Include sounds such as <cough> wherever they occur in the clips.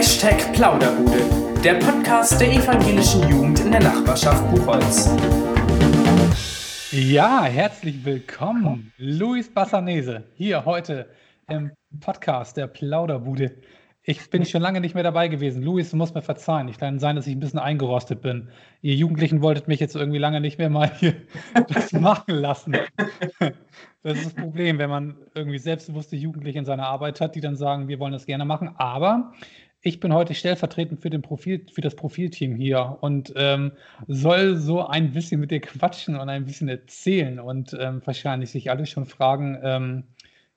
Hashtag Plauderbude, der Podcast der evangelischen Jugend in der Nachbarschaft Buchholz. Ja, herzlich willkommen, Luis Bassanese, hier heute im Podcast der Plauderbude. Ich bin schon lange nicht mehr dabei gewesen. Luis, du musst mir verzeihen. Ich kann sein, dass ich ein bisschen eingerostet bin. Ihr Jugendlichen wolltet mich jetzt irgendwie lange nicht mehr mal hier <laughs> das machen lassen. Das ist das Problem, wenn man irgendwie selbstbewusste Jugendliche in seiner Arbeit hat, die dann sagen, wir wollen das gerne machen. Aber ich bin heute stellvertretend für, den Profil, für das Profilteam hier und ähm, soll so ein bisschen mit dir quatschen und ein bisschen erzählen und ähm, wahrscheinlich sich alle schon fragen, ähm,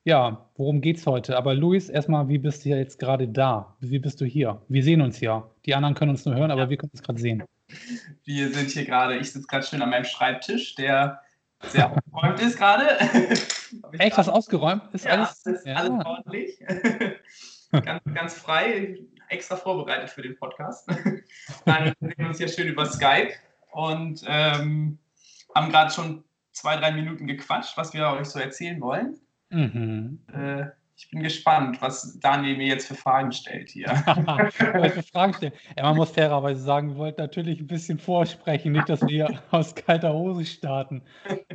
ja, worum geht's heute? Aber Luis, erstmal, wie bist du ja jetzt gerade da? Wie bist du hier? Wir sehen uns ja. Die anderen können uns nur hören, aber wir können uns gerade sehen. Wir sind hier gerade, ich sitze gerade schön an meinem Schreibtisch, der sehr aufgeräumt ist gerade. <laughs> Echt, was ausgeräumt? Ist ja, alles, ist ja. alles ordentlich. <laughs> ganz, ganz frei, extra vorbereitet für den Podcast. <laughs> Dann sehen wir uns hier schön über Skype und ähm, haben gerade schon zwei, drei Minuten gequatscht, was wir euch so erzählen wollen. Mhm. Äh, ich bin gespannt, was Daniel mir jetzt für Fragen stellt hier. <laughs> <laughs> für Fragen stellen. Ja, man muss fairerweise sagen, wir wollten natürlich ein bisschen vorsprechen, nicht, dass wir <laughs> aus kalter Hose starten.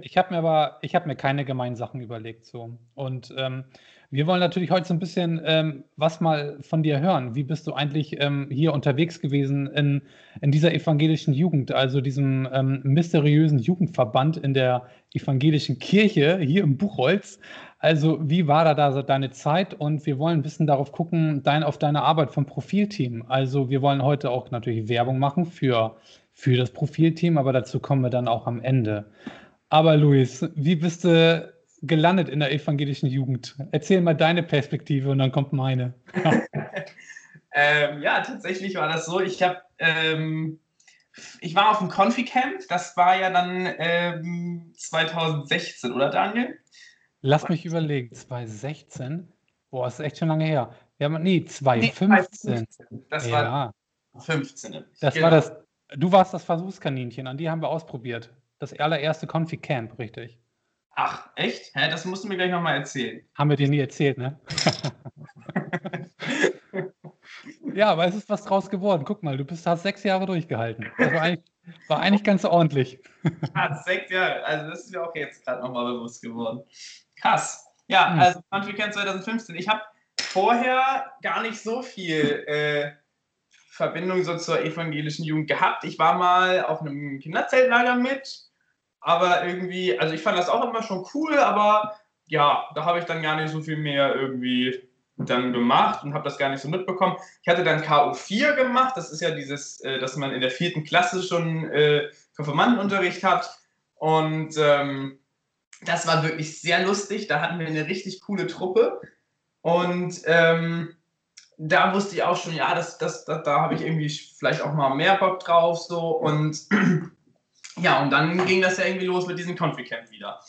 Ich habe mir aber, ich habe mir keine gemeinen Sachen überlegt so. Und ähm, wir wollen natürlich heute so ein bisschen ähm, was mal von dir hören. Wie bist du eigentlich ähm, hier unterwegs gewesen in, in dieser evangelischen Jugend, also diesem ähm, mysteriösen Jugendverband in der evangelischen Kirche hier im Buchholz? Also, wie war da, deine Zeit? Und wir wollen ein bisschen darauf gucken, dein, auf deine Arbeit vom Profilteam. Also, wir wollen heute auch natürlich Werbung machen für, für das Profilteam, aber dazu kommen wir dann auch am Ende. Aber Luis, wie bist du gelandet in der evangelischen Jugend? Erzähl mal deine Perspektive und dann kommt meine. <laughs> ähm, ja, tatsächlich war das so. Ich habe, ähm, ich war auf dem Confi-Camp. Das war ja dann ähm, 2016, oder Daniel? Lass mich überlegen. 2016? Boah, ist echt schon lange her. Ja, nee, 2015. Nee, 2015. Das ja. war 15. Das genau. war das. Du warst das Versuchskaninchen, an die haben wir ausprobiert. Das allererste Confi-Camp, richtig. Ach, echt? Hä, das musst du mir gleich nochmal erzählen. Haben wir dir nie erzählt, ne? <laughs> ja, aber es ist was draus geworden. Guck mal, du bist, hast sechs Jahre durchgehalten. Das war eigentlich, war eigentlich ganz ordentlich. <laughs> ja, sechs Jahre, also das ist mir auch jetzt gerade nochmal bewusst geworden. Krass. Ja, hm. also Camp 2015. Ich habe vorher gar nicht so viel äh, Verbindung so zur evangelischen Jugend gehabt. Ich war mal auf einem Kinderzeltlager mit aber irgendwie, also ich fand das auch immer schon cool, aber ja, da habe ich dann gar nicht so viel mehr irgendwie dann gemacht und habe das gar nicht so mitbekommen. Ich hatte dann KO4 gemacht, das ist ja dieses, äh, dass man in der vierten Klasse schon äh, Konfirmandenunterricht hat und ähm, das war wirklich sehr lustig, da hatten wir eine richtig coole Truppe und ähm, da wusste ich auch schon, ja, das, das, das da habe ich irgendwie vielleicht auch mal mehr Bock drauf so und <clears throat> ja, und dann ging das ja irgendwie los mit diesem Country Camp wieder.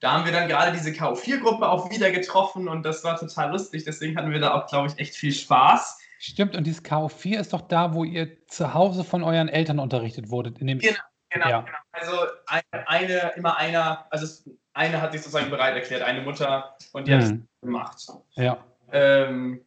Da haben wir dann gerade diese KO4-Gruppe auch wieder getroffen und das war total lustig. Deswegen hatten wir da auch, glaube ich, echt viel Spaß. Stimmt, und dieses KO4 ist doch da, wo ihr zu Hause von euren Eltern unterrichtet wurdet. In dem genau, genau, ja. genau. Also eine, eine, immer einer, also es, eine hat sich sozusagen bereit erklärt, eine Mutter, und die mhm. hat es gemacht. Ja. Ähm,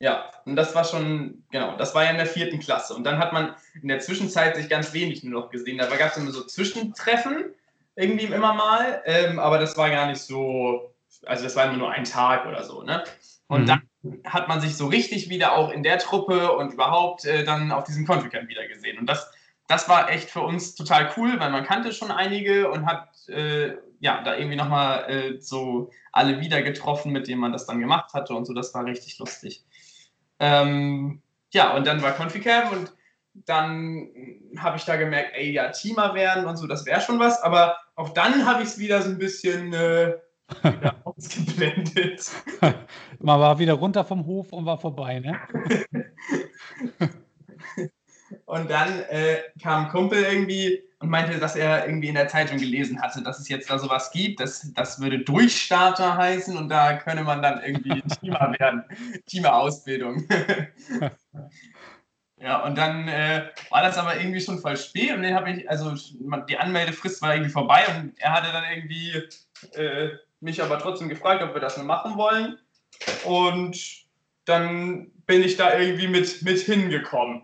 ja, und das war schon, genau, das war ja in der vierten Klasse. Und dann hat man in der Zwischenzeit sich ganz wenig nur noch gesehen. Da gab es immer so Zwischentreffen, irgendwie immer mal, ähm, aber das war gar nicht so, also das war immer nur ein Tag oder so, ne? Und mhm. dann hat man sich so richtig wieder auch in der Truppe und überhaupt äh, dann auf diesem Camp wieder gesehen. Und das, das war echt für uns total cool, weil man kannte schon einige und hat äh, ja da irgendwie nochmal äh, so alle wieder getroffen, mit denen man das dann gemacht hatte und so. Das war richtig lustig. Ähm, ja, und dann war ConfiCamp und dann habe ich da gemerkt, ey, ja, Teamer werden und so, das wäre schon was, aber auch dann habe ich es wieder so ein bisschen äh, <laughs> ausgeblendet. <laughs> Man war wieder runter vom Hof und war vorbei, ne? <laughs> und dann äh, kam ein Kumpel irgendwie und meinte, dass er irgendwie in der Zeitung gelesen hatte, dass es jetzt da sowas gibt. Das, das würde Durchstarter heißen und da könne man dann irgendwie <laughs> Teamer werden. Teamer-Ausbildung. <laughs> ja, und dann äh, war das aber irgendwie schon voll spät und dann habe ich, also die Anmeldefrist war irgendwie vorbei und er hatte dann irgendwie äh, mich aber trotzdem gefragt, ob wir das nur machen wollen. Und dann bin ich da irgendwie mit, mit hingekommen.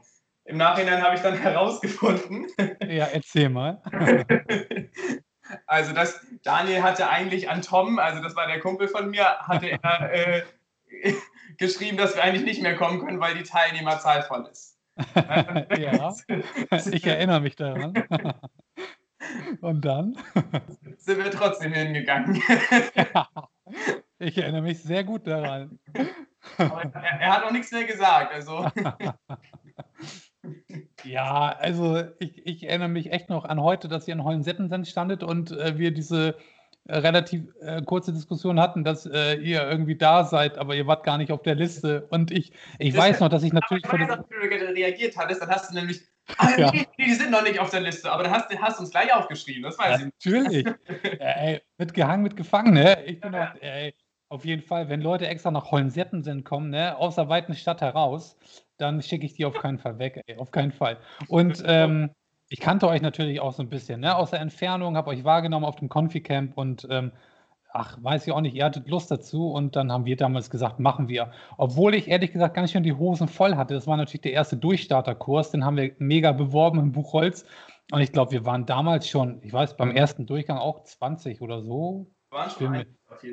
Im Nachhinein habe ich dann <laughs> herausgefunden. Ja, erzähl mal. <laughs> also das, Daniel hatte eigentlich an Tom, also das war der Kumpel von mir, hatte <laughs> er äh, geschrieben, dass wir eigentlich nicht mehr kommen können, weil die Teilnehmerzahl voll ist. ja, ich erinnere mich daran. Und dann? Sind wir trotzdem hingegangen. ich erinnere mich sehr gut daran. Aber er, er hat auch nichts mehr gesagt. Also. Ja, also ich, ich erinnere mich echt noch an heute, dass ihr in Hollensettensen standet und äh, wir diese äh, relativ äh, kurze Diskussion hatten, dass äh, ihr irgendwie da seid, aber ihr wart gar nicht auf der Liste. Und ich, ich Das- weiß noch, dass ich natürlich Aber vor wenn dem, du reagiert hattest, dann hast du nämlich. <laughs> Ja. nee, die sind noch nicht auf der Liste, aber dann hast du hast uns gleich aufgeschrieben, das weiß ich nicht. Natürlich. <laughs> Ey, mitgehangen, mitgefangen, ne? Ich bin auch, ey, auf jeden Fall, wenn Leute extra nach Hollensettensen kommen, ne, aus der weiten Stadt heraus, dann schicke ich die auf keinen Fall weg, ey, auf keinen Fall. Und <laughs> ähm, ich kannte euch natürlich auch so ein bisschen, ne, aus der Entfernung, habe euch wahrgenommen auf dem Confi-Camp und ähm, ach, weiß ich auch nicht, ihr hattet Lust dazu und dann haben wir damals gesagt, machen wir. Obwohl ich ehrlich gesagt ganz schön die Hosen voll hatte. Das war natürlich der erste Durchstarterkurs, den haben wir mega beworben im Buchholz. Und ich glaube, wir waren damals schon, ich weiß, beim ersten Durchgang auch 20 oder so. Schon.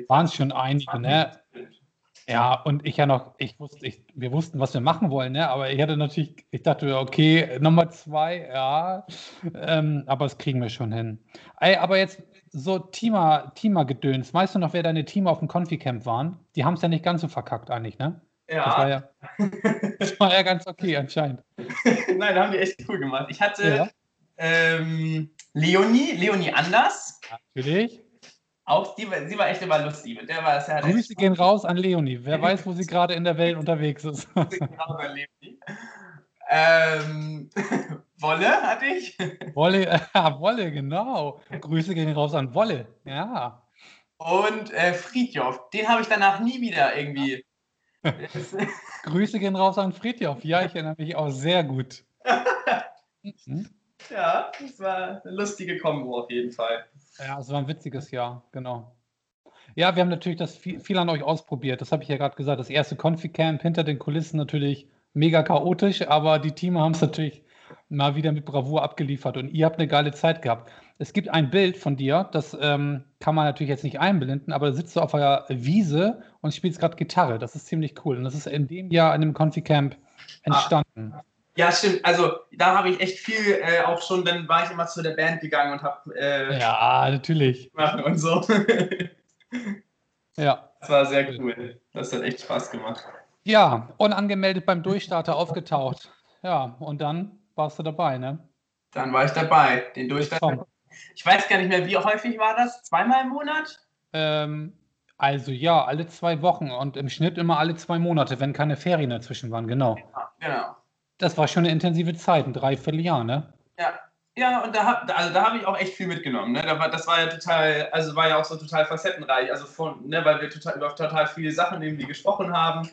Waren es schon einige, ne? Ja, und ich ja noch, ich wusste, ich, wir wussten, was wir machen wollen, ne? Aber ich hatte natürlich, ich dachte, okay, Nummer zwei, ja, ähm, aber das kriegen wir schon hin. Ey, aber jetzt so Teamer, Teamer-Gedöns, weißt du noch, wer deine Teamer auf dem Confi-Camp waren? Die haben es ja nicht ganz so verkackt eigentlich, ne? Das war Ja, ja, das war ja ganz okay anscheinend. <laughs> nein, da haben die echt cool gemacht. Ich hatte Ja. ähm, Leonie, Leonie Anders. Natürlich. Auch die, sie war echt immer lustig. Mit der war es ja Grüße gehen raus an Leonie. Wer weiß, wo sie gerade in der Welt unterwegs ist. <laughs> Genau, bei Leonie. Ähm, <laughs> Wolle hatte ich. <laughs> Wolle, ah, Wolle, genau. Grüße gehen raus an Wolle. Ja. Und äh, Friedjof. Den habe ich danach nie wieder irgendwie. Grüße gehen raus an Friedhof. Ja, ich erinnere mich auch sehr gut. Mhm. Ja, das war eine lustige Kombo auf jeden Fall. Ja, es war ein witziges Jahr, genau. Ja, wir haben natürlich das viel, viel an euch ausprobiert. Das habe ich ja gerade gesagt. Das erste Confi-Camp hinter den Kulissen natürlich mega chaotisch, aber die Teams haben es natürlich mal wieder mit Bravour abgeliefert und ihr habt eine geile Zeit gehabt. Es gibt ein Bild von dir, das ähm, kann man natürlich jetzt nicht einblenden, aber da sitzt du auf einer Wiese und spielst gerade Gitarre. Das ist ziemlich cool. Und das ist in dem Jahr an dem Confi-Camp entstanden. Ja, stimmt. Also da habe ich echt viel äh, auch schon, dann war ich immer zu der Band gegangen und habe äh, Ja, natürlich. gemacht und so. Ja. Das war sehr cool. Das hat echt Spaß gemacht. Ja, unangemeldet beim Durchstarter aufgetaucht. Ja, und dann warst du dabei, ne? Dann war ich dabei. Den Durchstand. Tom. Ich weiß gar nicht mehr, wie häufig war das? Zweimal im Monat? Ähm, also ja, alle zwei Wochen und im Schnitt immer alle zwei Monate, wenn keine Ferien dazwischen waren, genau. Ja, genau. Das war schon eine intensive Zeit, ein Dreivierteljahr, ne? Ja. Ja, und da habe also da hab ich auch echt viel mitgenommen. Ne? Da war, das war ja total, also war ja auch so total facettenreich. Also von, ne, weil wir total über total viele Sachen irgendwie gesprochen haben.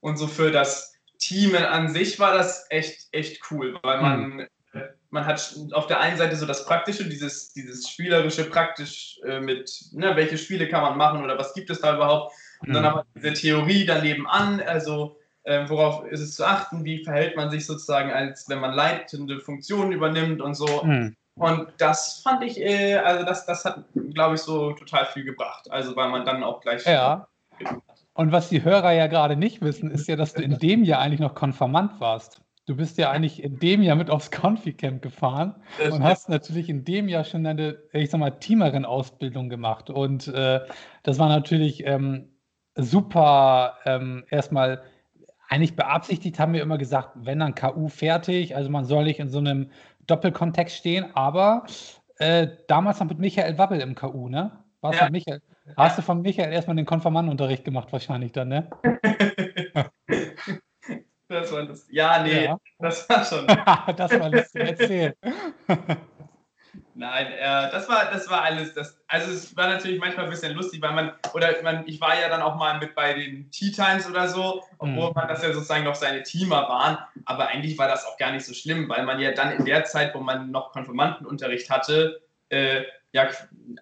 Und so für das Team an sich war das echt, echt cool, weil man, äh, man hat auf der einen Seite so das Praktische, dieses, dieses spielerische praktisch äh, mit, ne, welche Spiele kann man machen oder was gibt es da überhaupt. Und dann Mhm. aber diese Theorie daneben an, also äh, worauf ist es zu achten, wie verhält man sich sozusagen, als wenn man leitende Funktionen übernimmt und so. Hm. Und das fand ich, äh, also das, das hat, glaube ich, so total viel gebracht. Also weil man dann auch gleich. Ja. Und was die Hörer ja gerade nicht wissen, ist ja, dass du in dem Jahr eigentlich noch Konfirmand warst. Du bist ja eigentlich in dem Jahr mit aufs Confi-Camp gefahren und hast natürlich in dem Jahr schon deine, ich sag mal, Teamerin-Ausbildung gemacht. Und äh, das war natürlich ähm, super, ähm, erstmal eigentlich beabsichtigt, haben wir immer gesagt, wenn dann KU fertig, also man soll nicht in so einem Doppelkontext stehen, aber äh, damals noch mit Michael Wabbel im KU, ne? Warst Ja. du Michael? Hast du von Michael erstmal den Konfirmandenunterricht gemacht, wahrscheinlich dann, ne? <laughs> das war das. Ja, nee, Ja. das war schon. <laughs> das war lustig. Erzähl. <laughs> Nein, äh, das war, das war alles. Das, also es war natürlich manchmal ein bisschen lustig, weil man, oder man, ich war ja dann auch mal mit bei den Tea Times oder so, obwohl Mhm. man das ja sozusagen noch seine Teamer waren. Aber eigentlich war das auch gar nicht so schlimm, weil man ja dann in der Zeit, wo man noch Konfirmandenunterricht hatte, äh, ja,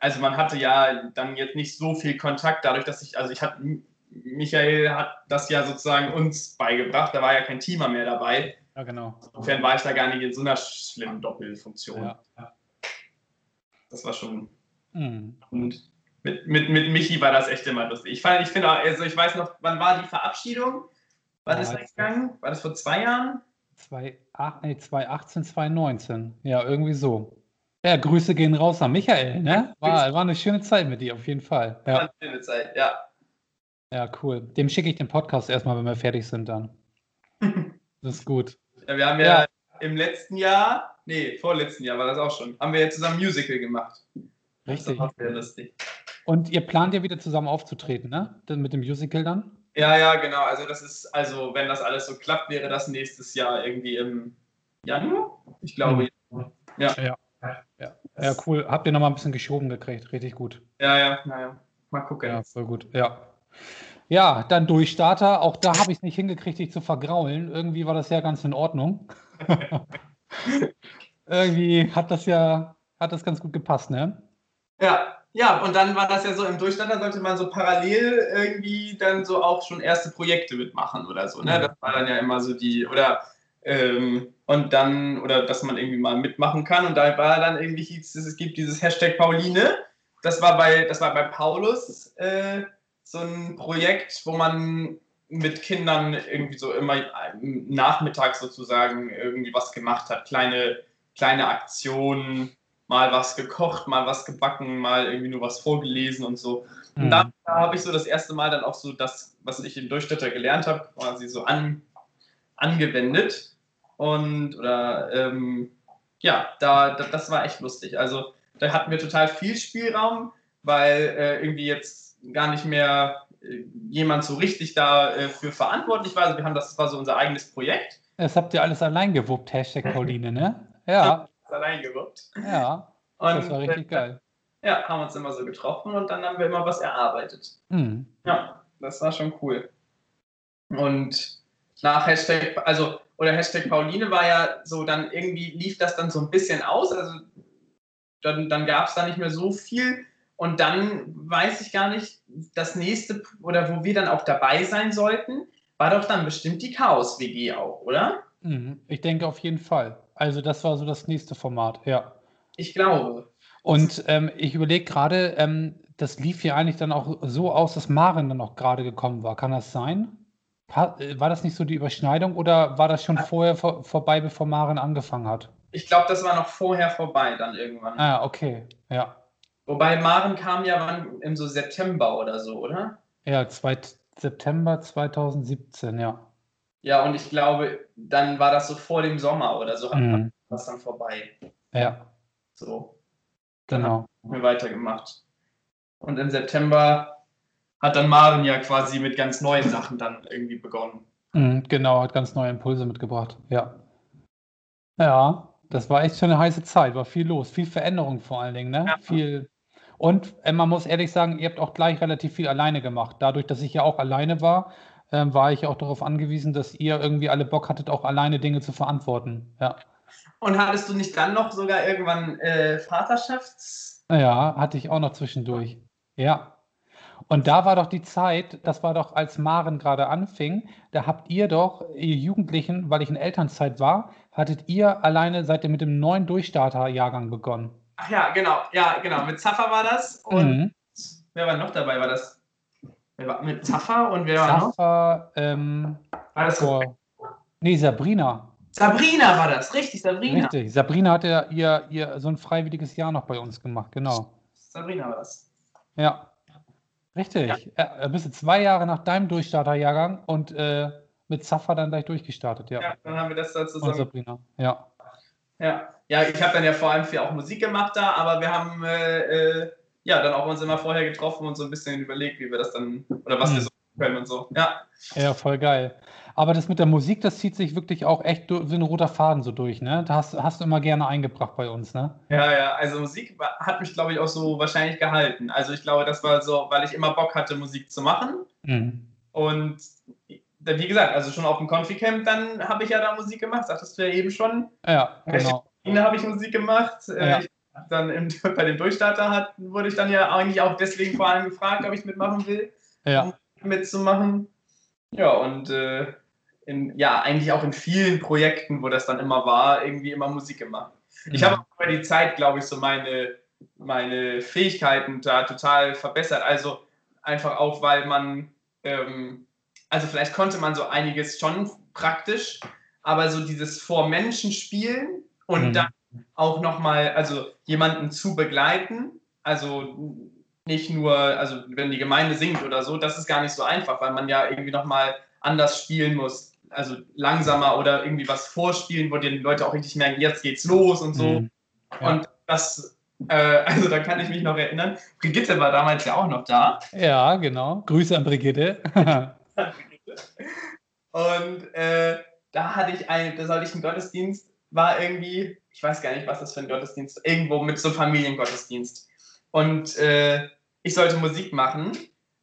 also man hatte ja dann jetzt nicht so viel Kontakt, dadurch, dass ich, also ich hatte, Michael hat das ja sozusagen uns beigebracht. Da war ja kein Teamer mehr dabei. Ja, genau. Insofern war ich da gar nicht in so einer schlimmen Doppelfunktion. Ja. Das war schon. Mhm. Und mit, mit, mit Michi war das echt immer lustig. Ich, fand- ich finde, auch- also ich weiß noch, wann war die Verabschiedung? Wann Ja, ist das gegangen? War das vor zwei Jahren? 2008, nee, 2018, 2019. Ja, irgendwie so. Ja, Grüße gehen raus an Michael, ne? War, war eine schöne Zeit mit dir, auf jeden Fall. War Ja, eine schöne Zeit, ja. ja, cool. Dem schicke ich den Podcast erstmal, wenn wir fertig sind dann. <laughs> Das ist gut. ja. Wir haben ja, Ja. im letzten Jahr, nee, vorletzten Jahr war das auch schon, haben wir ja zusammen Musical gemacht. Richtig. Das war sehr lustig. Und ihr plant ja wieder zusammen aufzutreten, ne? Dann mit dem Musical dann? Ja, ja, genau. Also das ist, also wenn das alles so klappt, wäre das nächstes Jahr irgendwie im Januar? Ich glaube. Ja. Ja. Ja, cool. Habt ihr nochmal ein bisschen geschoben gekriegt. Richtig gut. Ja, ja, naja. Mal gucken. Ja, voll gut. Ja. Ja, dann Durchstarter. Auch da habe ich es nicht hingekriegt, dich zu vergraulen. Irgendwie war das ja ganz in Ordnung. <laughs> Irgendwie hat das ja, hat das ganz gut gepasst, ne? Ja, ja, und dann war das ja so, im Durchstand, da sollte man so parallel irgendwie dann so auch schon erste Projekte mitmachen oder so, ne? Das war dann ja immer so die, oder, ähm, und dann, oder dass man irgendwie mal mitmachen kann und da war dann irgendwie, hieß es, es gibt dieses Hashtag Pauline, das war bei, das war bei Paulus äh, so ein Projekt, wo man mit Kindern irgendwie so immer nachmittags sozusagen irgendwie was gemacht hat, kleine, kleine Aktionen, mal was gekocht, mal was gebacken, mal irgendwie nur was vorgelesen und so. Und Mhm. da, da habe ich so das erste Mal dann auch so das, was ich im Durchstädter gelernt habe, quasi so an, angewendet. Und oder ähm, ja, da, da, das war echt lustig. Also da hatten wir total viel Spielraum, weil äh, irgendwie jetzt gar nicht mehr jemand so richtig dafür verantwortlich war. Also wir haben das, das war so unser eigenes Projekt. Das habt ihr alles allein gewuppt, Hashtag Pauline, ne? <laughs> Ja, Das allein gewuppt. ja. Und Das war richtig geil. äh, ja, haben uns immer so getroffen und dann haben wir immer was erarbeitet. Mhm. Ja, das war schon cool. Und nach Hashtag, also, oder Hashtag Pauline war ja so, dann irgendwie lief das dann so ein bisschen aus. Also dann, dann gab es da nicht mehr so viel. Und dann weiß ich gar nicht, das nächste, oder wo wir dann auch dabei sein sollten, war doch dann bestimmt die Chaos-WG auch, oder? Mhm. Ich denke auf jeden Fall. Also das war so das nächste Format, ja. Ich glaube. Und ähm, ich überlege gerade, ähm, das lief ja eigentlich dann auch so aus, dass Maren dann auch gerade gekommen war. Kann das sein? Äh, war das nicht so die Überschneidung oder war das schon vorher vor vorbei, bevor Maren angefangen hat? Ich glaube, das war noch vorher vorbei dann irgendwann. Ah, okay. Ja. Wobei Maren kam ja wann im so September oder so, oder? Ja, zweit September 2017, ja. Ja, und ich glaube, dann war das so vor dem Sommer oder so, hat Mhm. das dann vorbei. Ja, So, genau. haben wir weitergemacht. Und im September hat dann Maren ja quasi mit ganz neuen Sachen dann irgendwie begonnen. Mhm, genau, hat ganz neue Impulse mitgebracht. Ja. Ja, das war echt schon eine heiße Zeit, war viel los, viel Veränderung vor allen Dingen, ne? Ja. Viel. Und äh, man muss ehrlich sagen, ihr habt auch gleich relativ viel alleine gemacht. Dadurch, dass ich ja auch alleine war, ähm, war ich auch darauf angewiesen, dass ihr irgendwie alle Bock hattet, auch alleine Dinge zu verantworten. Ja. Und hattest du nicht dann noch sogar irgendwann äh, Vaterschafts... Ja, hatte ich auch noch zwischendurch. Ja. Und da war doch die Zeit, das war doch, als Maren gerade anfing, da habt ihr doch, ihr Jugendlichen, weil ich in Elternzeit war, hattet ihr alleine, seid ihr mit dem neuen Durchstarter-Jahrgang begonnen. Ach ja, genau, ja, genau. Mit Zaffa war das. Und Mhm. wer war noch dabei? War das wer war, mit Zaffa und wer war noch? Safa, ähm, War das vor, nee, Sabrina. Sabrina war das, richtig, Sabrina. Richtig. Sabrina hatte ja ihr, ihr so ein freiwilliges Jahr noch bei uns gemacht, genau. Sabrina war das. Ja. Richtig. Ja. Äh, bist du zwei Jahre nach deinem Durchstarter-Jahrgang und äh, mit Safa dann gleich durchgestartet, ja. Ja, dann haben wir das da Und zusammen. Sabrina, ja. Ja, ja ich habe dann ja vor allem viel auch Musik gemacht da, aber wir haben äh, äh, ja dann auch uns immer vorher getroffen und so ein bisschen überlegt, wie wir das dann oder was wir Hm. so können und so. Ja, Ja, voll geil. Aber das mit der Musik, das zieht sich wirklich auch echt wie ein roter Faden so durch, ne? Das hast, hast du immer gerne eingebracht bei uns, ne? ja, ja. Also Musik hat mich, glaube ich, auch so wahrscheinlich gehalten. Also ich glaube, das war so, weil ich immer Bock hatte, Musik zu machen. Mhm. Und wie gesagt, also schon auf dem Confi-Camp, dann habe ich ja da Musik gemacht, sagtest du ja eben schon. Ja, genau. Da habe ich Musik gemacht. Äh, Ja. ich, dann im, <laughs> bei dem Durchstarter hat, wurde ich dann ja eigentlich auch deswegen vor allem gefragt, ob ich mitmachen will. Ja, mitzumachen. Ja, und äh, in, ja, eigentlich auch in vielen Projekten, wo das dann immer war, irgendwie immer Musik gemacht. Ich habe auch über die Zeit, glaube ich, so meine, meine Fähigkeiten da total verbessert. Also einfach auch, weil man, ähm, also vielleicht konnte man so einiges schon praktisch, aber so dieses vor Menschen spielen und mhm. dann auch nochmal, also jemanden zu begleiten, also nicht nur, also wenn die Gemeinde singt oder so, das ist gar nicht so einfach, weil man ja irgendwie nochmal anders spielen muss also langsamer oder irgendwie was vorspielen, wo die Leute auch richtig merken, jetzt geht's los und so. Mhm. Ja. Und das, äh, also da kann ich mich noch erinnern. Brigitte war damals ja auch noch da. Ja, genau. Grüße an Brigitte. <laughs> und äh, da hatte ich einen, da sollte ich einen Gottesdienst, war irgendwie, ich weiß gar nicht, was das für ein Gottesdienst, irgendwo mit so Familiengottesdienst. Und äh, ich sollte Musik machen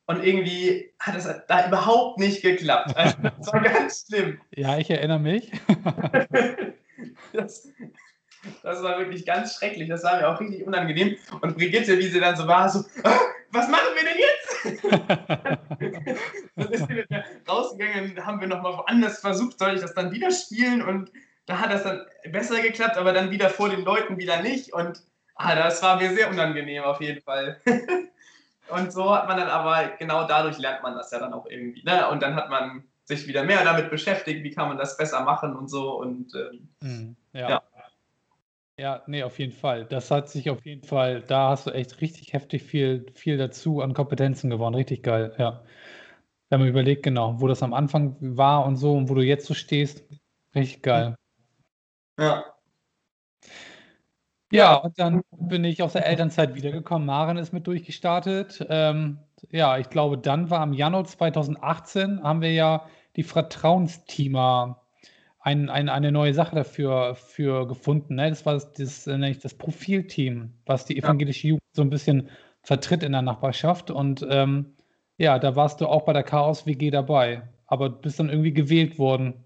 und irgendwie hat es da überhaupt nicht geklappt. Also, das war ganz schlimm. Ja, ich erinnere mich. <laughs> das, das war wirklich ganz schrecklich. Das war mir auch richtig unangenehm. Und Brigitte, wie sie dann so war, so, ah, was machen wir denn jetzt? <laughs> dann ist sie rausgegangen, haben wir nochmal woanders versucht, soll ich das dann wieder spielen? Und da hat das dann besser geklappt, aber dann wieder vor den Leuten wieder nicht. Und ah, das war mir sehr unangenehm auf jeden Fall. <laughs> Und so hat man dann aber, genau dadurch lernt man das ja dann auch irgendwie. Ne? Und dann hat man sich wieder mehr damit beschäftigt, wie kann man das besser machen und so. Und ähm, mhm, ja. ja. Ja, nee, auf jeden Fall. Das hat sich auf jeden Fall, da hast du echt richtig heftig viel, viel dazu an Kompetenzen gewonnen. Richtig geil, ja. Wenn man überlegt, genau, wo das am Anfang war und so und wo du jetzt so stehst, richtig geil. Ja. Ja, und dann bin ich aus der Elternzeit wiedergekommen. Maren ist mit durchgestartet. Ähm, ja, ich glaube, dann war im Januar 2018 haben wir ja die Vertrauensteamer ein, ein, eine neue Sache dafür für gefunden. Ne? Das war das, das, äh, das Profilteam, was die evangelische Jugend so ein bisschen vertritt in der Nachbarschaft. Und ähm, ja, da warst du auch bei der Chaos WG dabei, aber bist dann irgendwie gewählt worden.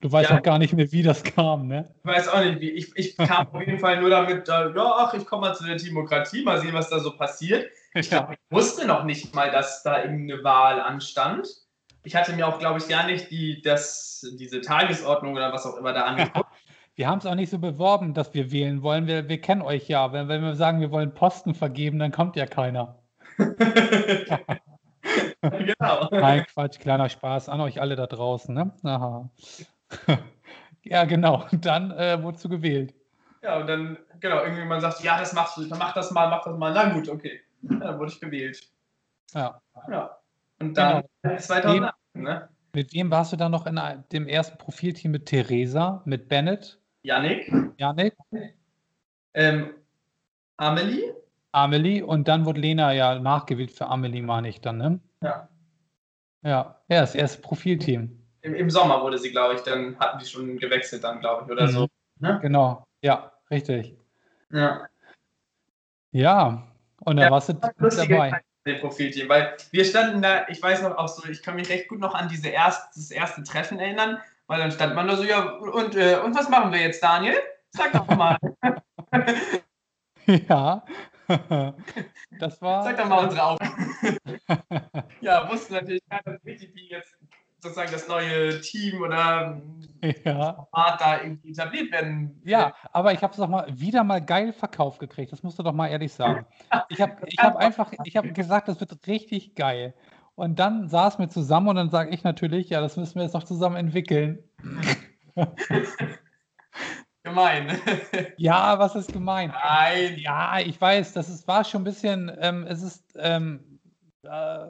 Du weißt ja. auch gar nicht mehr, wie das kam, ne? Ich weiß auch nicht, wie. Ich, ich kam auf jeden Fall nur damit, ja, ach, ich komme mal zu der Demokratie, mal sehen, was da so passiert. Ich, glaub, ich wusste noch nicht mal, dass da irgendeine Wahl anstand. Ich hatte mir auch, glaube ich, gar nicht die, das, diese Tagesordnung oder was auch immer da angeguckt. Wir haben es auch nicht so beworben, dass wir wählen wollen. Wir, wir kennen euch ja. Wenn, wenn wir sagen, wir wollen Posten vergeben, dann kommt ja keiner. <laughs> <laughs> <laughs> genau. Nein, Quatsch, kleiner Spaß an euch alle da draußen. Ne? Aha. <laughs> ja, genau. Und dann äh, wurdest du gewählt. Ja, und dann, genau, irgendwie man sagt, ja, das machst du, dann mach das mal, mach das mal. Na gut, okay. Ja, dann wurde ich gewählt. Ja. Ja. Und dann genau. 2008, ne? Mit wem warst du dann noch in dem ersten Profilteam mit Theresa, mit Bennett? Yannick. Yannick. Ähm, Amelie. Amelie und dann wurde Lena ja nachgewählt für Amelie, meine ich dann, ne? Ja. Ja, ja, das erste Profilteam im, im Sommer wurde sie, glaube ich, dann hatten die schon gewechselt dann, glaube ich, oder mhm. so. Ne? Genau, ja, richtig. Ja. Ja, und da ja, warst du dabei. Dem Profilteam, weil wir standen da, ich weiß noch auch so, ich kann mich recht gut noch an diese erst, das erste Treffen erinnern, weil dann stand man da so, ja, und, äh, und was machen wir jetzt, Daniel? Sag doch mal. <laughs> ja, <laughs> das war. Sag doch mal unsere Aufgabe. <laughs> ja, wussten natürlich keiner wie jetzt sozusagen das neue Team oder ja. Format da irgendwie etabliert werden. Ja, aber ich habe es doch mal wieder mal geil verkauft gekriegt. Das musst du doch mal ehrlich sagen. <laughs> Ich habe ich hab einfach, ich habe gesagt, das wird richtig geil. Und dann saßen wir zusammen und dann sage ich natürlich, ja, das müssen wir jetzt noch zusammen entwickeln. Gemein. <laughs> ja, was ist gemein? Nein. Ja, ich weiß, das ist, war schon ein bisschen, ähm, es ist, ähm, äh,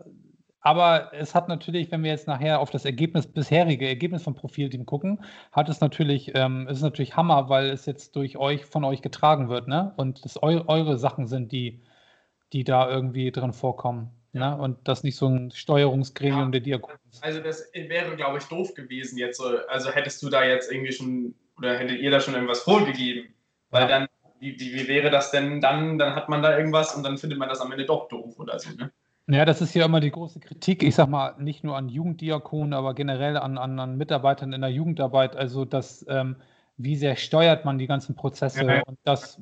aber es hat natürlich, wenn wir jetzt nachher auf das Ergebnis, bisherige Ergebnis vom Profilteam gucken, hat es natürlich, ähm, ist natürlich Hammer, weil es jetzt durch euch, von euch getragen wird, ne? Und es eu eure Sachen sind, die, die da irgendwie drin vorkommen. Ne? Und das nicht so ein Steuerungsgremium ja, der Diakonie. Also das wäre, glaube ich, doof gewesen jetzt. Also hättest du da jetzt irgendwie schon, oder hättet ihr da schon irgendwas vorgegeben? Weil ja. dann, wie, wie, wäre das denn dann? Dann hat man da irgendwas und dann findet man das am Ende doch doof oder so, ne? Ja, das ist ja immer die große Kritik, ich sag mal, nicht nur an Jugenddiakonen, aber generell an, an, an Mitarbeitern in der Jugendarbeit. Also, das, ähm, wie sehr steuert man die ganzen Prozesse? Ja. Und das,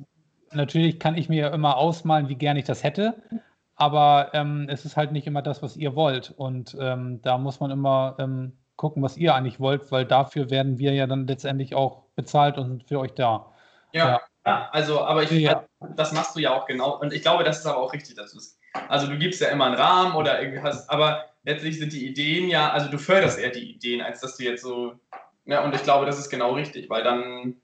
natürlich kann ich mir ja immer ausmalen, wie gern ich das hätte. aber ähm, es ist halt nicht immer das, was ihr wollt. Und ähm, da muss man immer ähm, gucken, was ihr eigentlich wollt, weil dafür werden wir ja dann letztendlich auch bezahlt und für euch da. Ja, ja. ja also, aber ich, ja. das machst du ja auch genau. Und ich glaube, das ist aber auch richtig, dass du es. Also, du gibst ja immer einen Rahmen oder irgendwas, aber letztlich sind die Ideen ja, also du förderst eher die Ideen, als dass du jetzt so. Ja, und ich glaube, das ist genau richtig, weil dann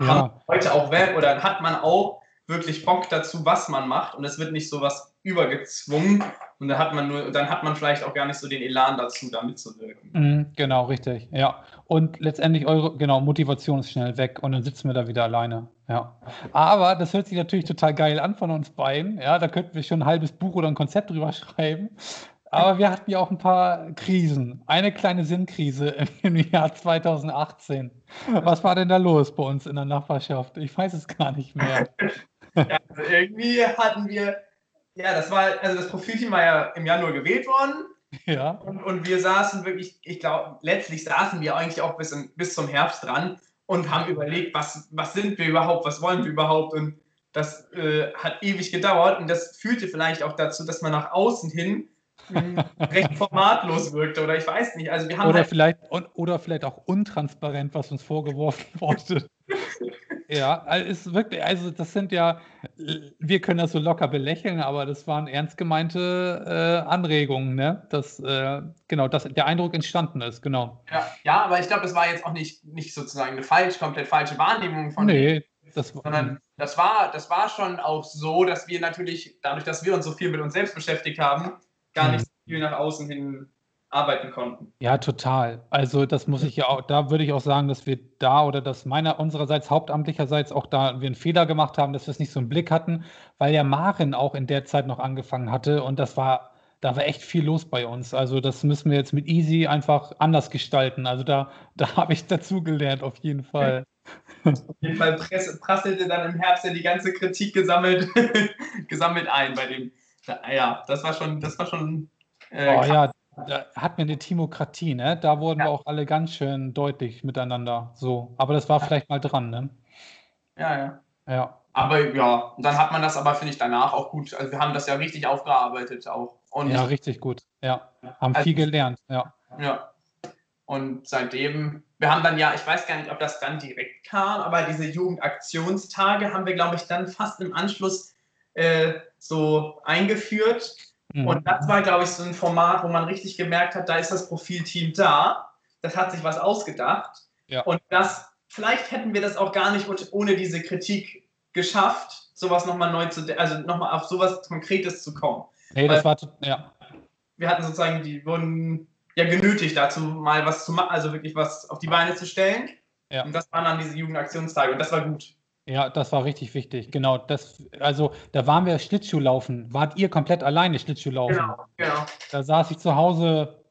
ja. haben Leute auch Wert oder hat man auch wirklich Bock dazu, was man macht und es wird nicht so was übergezwungen und dann hat man nur, dann hat man vielleicht auch gar nicht so den Elan dazu, da mitzuwirken. Mhm, genau, richtig, ja. Und letztendlich eure, genau, Motivation ist schnell weg und dann sitzen wir da wieder alleine. Ja. Aber das hört sich natürlich total geil an von uns beiden. Ja, da könnten wir schon ein halbes Buch oder ein Konzept drüber <laughs> schreiben. Aber wir hatten ja auch ein paar Krisen. Eine kleine Sinnkrise <laughs> im Jahr 2018. Was war denn da los bei uns in der Nachbarschaft? Ich weiß es gar nicht mehr. <laughs> Ja, also irgendwie hatten wir, ja, das war, also das Profilteam war ja im Januar gewählt worden. Ja. Und, und wir saßen wirklich, ich glaube, letztlich saßen wir eigentlich auch bis, in, bis zum Herbst dran und haben überlegt, was, was sind wir überhaupt, was wollen wir überhaupt. Und das äh, hat ewig gedauert und das führte vielleicht auch dazu, dass man nach außen hin <laughs> recht formatlos wirkte oder ich weiß nicht. Also wir haben oder, halt vielleicht, oder vielleicht auch untransparent, was uns vorgeworfen <laughs> wurde. Ja, also ist wirklich, also das sind ja, wir können das so locker belächeln, aber das waren ernst gemeinte äh, Anregungen, ne? Dass äh, genau, dass der Eindruck entstanden ist, genau. Ja, ja aber ich glaube, das war jetzt auch nicht, nicht sozusagen eine falsch, komplett falsche Wahrnehmung von nee. Das, sondern das war, das war schon auch so, dass wir natürlich, dadurch, dass wir uns so viel mit uns selbst beschäftigt haben, gar nicht mhm. so viel nach außen hin arbeiten konnten. Ja, total. Also das muss ich ja auch, da würde ich auch sagen, dass wir da oder dass meiner unsererseits hauptamtlicherseits auch da wir einen Fehler gemacht haben, dass wir es nicht so im Blick hatten, weil ja Maren auch in der Zeit noch angefangen hatte und das war, da war echt viel los bei uns. Also das müssen wir jetzt mit Easy einfach anders gestalten. Also da, <laughs> da habe ich dazugelernt auf jeden Fall. <laughs> Auf jeden Fall prasselte dann im Herbst ja die ganze Kritik gesammelt, <laughs> gesammelt ein bei dem ja, das war schon, das war schon. Äh, oh, ja, da hat mir eine Timokratie, ne? Da wurden ja. wir auch alle ganz schön deutlich miteinander. So. Aber das war vielleicht mal dran, ne? Ja, ja. Ja. Aber ja, dann hat man das aber, finde ich, danach auch gut. Also wir haben das ja richtig aufgearbeitet auch. Und ja, richtig gut. Ja. Haben also, viel gelernt, ja. Ja. Und seitdem, wir haben dann ja, ich weiß gar nicht, ob das dann direkt kam, aber diese Jugendaktionstage haben wir, glaube ich, dann fast im Anschluss äh, so eingeführt. Mhm. Und das war, glaube ich, so ein Format, wo man richtig gemerkt hat, da ist das Profilteam da. Das hat sich was ausgedacht. Ja. Und das, vielleicht hätten wir das auch gar nicht ohne diese Kritik geschafft, sowas nochmal neu zu, also nochmal auf sowas Konkretes zu kommen. Nee, Weil das war, ja. Wir hatten sozusagen, die wurden ja genötigt dazu, mal was zu machen, also wirklich was auf die Beine zu stellen. Ja. Und das waren dann diese Jugendaktionstage und das war gut. Ja, das war richtig wichtig. Genau, das, also da waren wir Schlittschuhlaufen. Wart ihr komplett alleine Schlittschuhlaufen? Genau, genau. Da saß ich zu Hause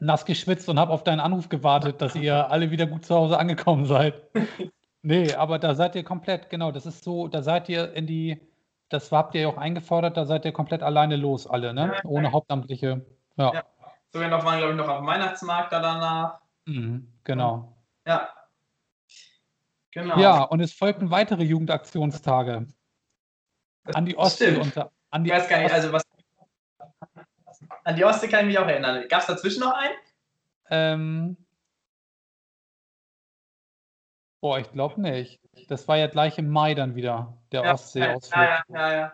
nass geschwitzt und habe auf deinen Anruf gewartet, dass ihr alle wieder gut zu Hause angekommen seid. <laughs> nee, aber da seid ihr komplett, genau, das ist so, da seid ihr in die, das habt ihr ja auch eingefordert, da seid ihr komplett alleine los, alle, ne? Ohne Hauptamtliche. Ja. ja. Sogar noch waren, glaube ich, noch auf dem Weihnachtsmarkt da danach. Mhm, genau. Ja, Genau. Ja, und es folgten weitere Jugendaktionstage. An die Ostsee unter. An die ich weiß gar nicht, also was. An die Ostsee kann ich mich auch erinnern. Gab es dazwischen noch einen? Ähm. Boah, ich glaube nicht. Das war ja gleich im Mai dann wieder, der ja, Ostsee-Ausflug. Ja, ja, ja, ja.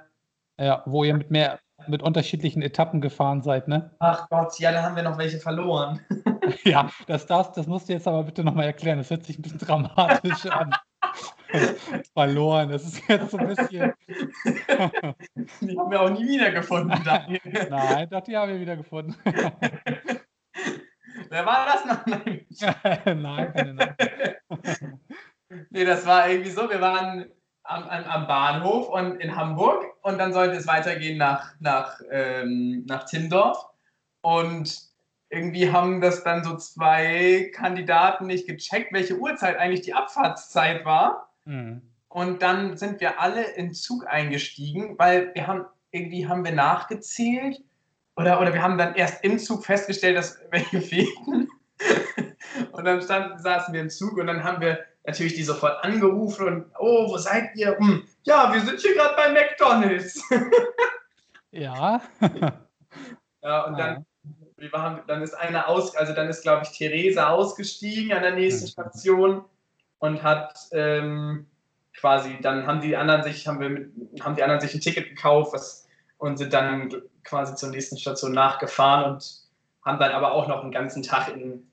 Ja, wo ihr mit mehr, mit unterschiedlichen Etappen gefahren seid, ne? Ach Gott, ja, da haben wir noch welche verloren. <laughs> <laughs> ja, das, das, das musst du jetzt aber bitte nochmal erklären. Das hört sich ein bisschen dramatisch an. <laughs> verloren, das ist jetzt so ein bisschen. <laughs> die haben wir auch nie wiedergefunden. Nein, doch, die haben wir wiedergefunden. Wer war das noch? Nein, keine Nein. nee, das war irgendwie so, wir waren am, am, Bahnhof und in Hamburg und dann sollte es weitergehen nach, nach, ähm, nach Timmendorf. Und irgendwie haben das dann so zwei Kandidaten nicht gecheckt, welche Uhrzeit eigentlich die Abfahrtszeit war. Mhm. Und dann sind wir alle in Zug eingestiegen, weil wir haben irgendwie haben wir nachgezählt oder, oder wir haben dann erst im Zug festgestellt, dass <laughs> welche fehlten. und dann stand, saßen wir im Zug und dann haben wir natürlich die sofort angerufen und, oh, wo seid ihr? Hm, ja, wir sind hier gerade bei McDonalds. <laughs> Ja. Ja, und dann, wir waren, dann ist einer aus, also dann ist, glaube ich, Theresa ausgestiegen an der nächsten Mhm. Station und hat ähm, quasi, dann haben die anderen sich, haben wir mit, haben die anderen sich ein Ticket gekauft was, und sind dann quasi zur nächsten Station nachgefahren und haben dann aber auch noch einen ganzen Tag in,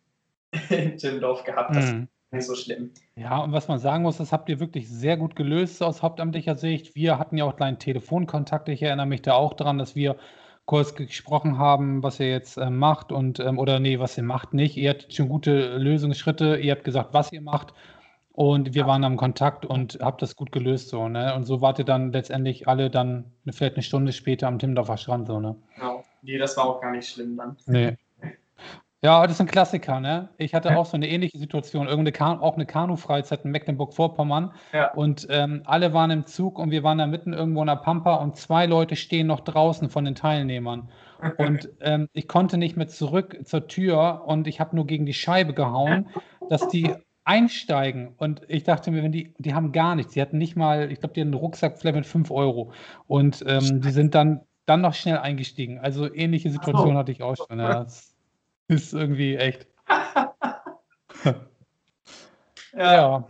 <laughs> in Timmendorf gehabt. Das Mhm. ist nicht so schlimm. Ja, und was man sagen muss, das habt ihr wirklich sehr gut gelöst aus hauptamtlicher Sicht. Wir hatten ja auch kleinen Telefonkontakt. Ich erinnere mich da auch daran, dass wir kurz gesprochen haben, was ihr jetzt äh, macht und ähm, oder nee, was ihr macht nicht. Ihr hattet schon gute Lösungsschritte. Ihr habt gesagt, was ihr macht. Und wir waren am Kontakt und habt das gut gelöst so, ne? Und so wart ihr dann letztendlich alle dann eine- vielleicht eine Stunde später am Timmendorfer Strand so, ne? Genau. Nee, das war auch gar nicht schlimm dann. Nee. Ja, das ist ein Klassiker, ne? Ich hatte auch so eine ähnliche Situation, irgendeine Kan auch eine Kanu-Freizeit in Mecklenburg-Vorpommern. Ja. Und ähm, alle waren im Zug und wir waren da mitten irgendwo in der Pampa und zwei Leute stehen noch draußen von den Teilnehmern. <laughs> Und ähm, ich konnte nicht mehr zurück zur Tür und ich habe nur gegen die Scheibe gehauen, dass die einsteigen. Und ich dachte mir, wenn die, die haben gar nichts. Die hatten nicht mal, ich glaube, die hatten einen Rucksack vielleicht mit 5 Euro. Und ähm, die sind dann, dann noch schnell eingestiegen. Also ähnliche Situation hatte ich auch schon. Ja. Das ist irgendwie echt. <laughs> Ja, Ja,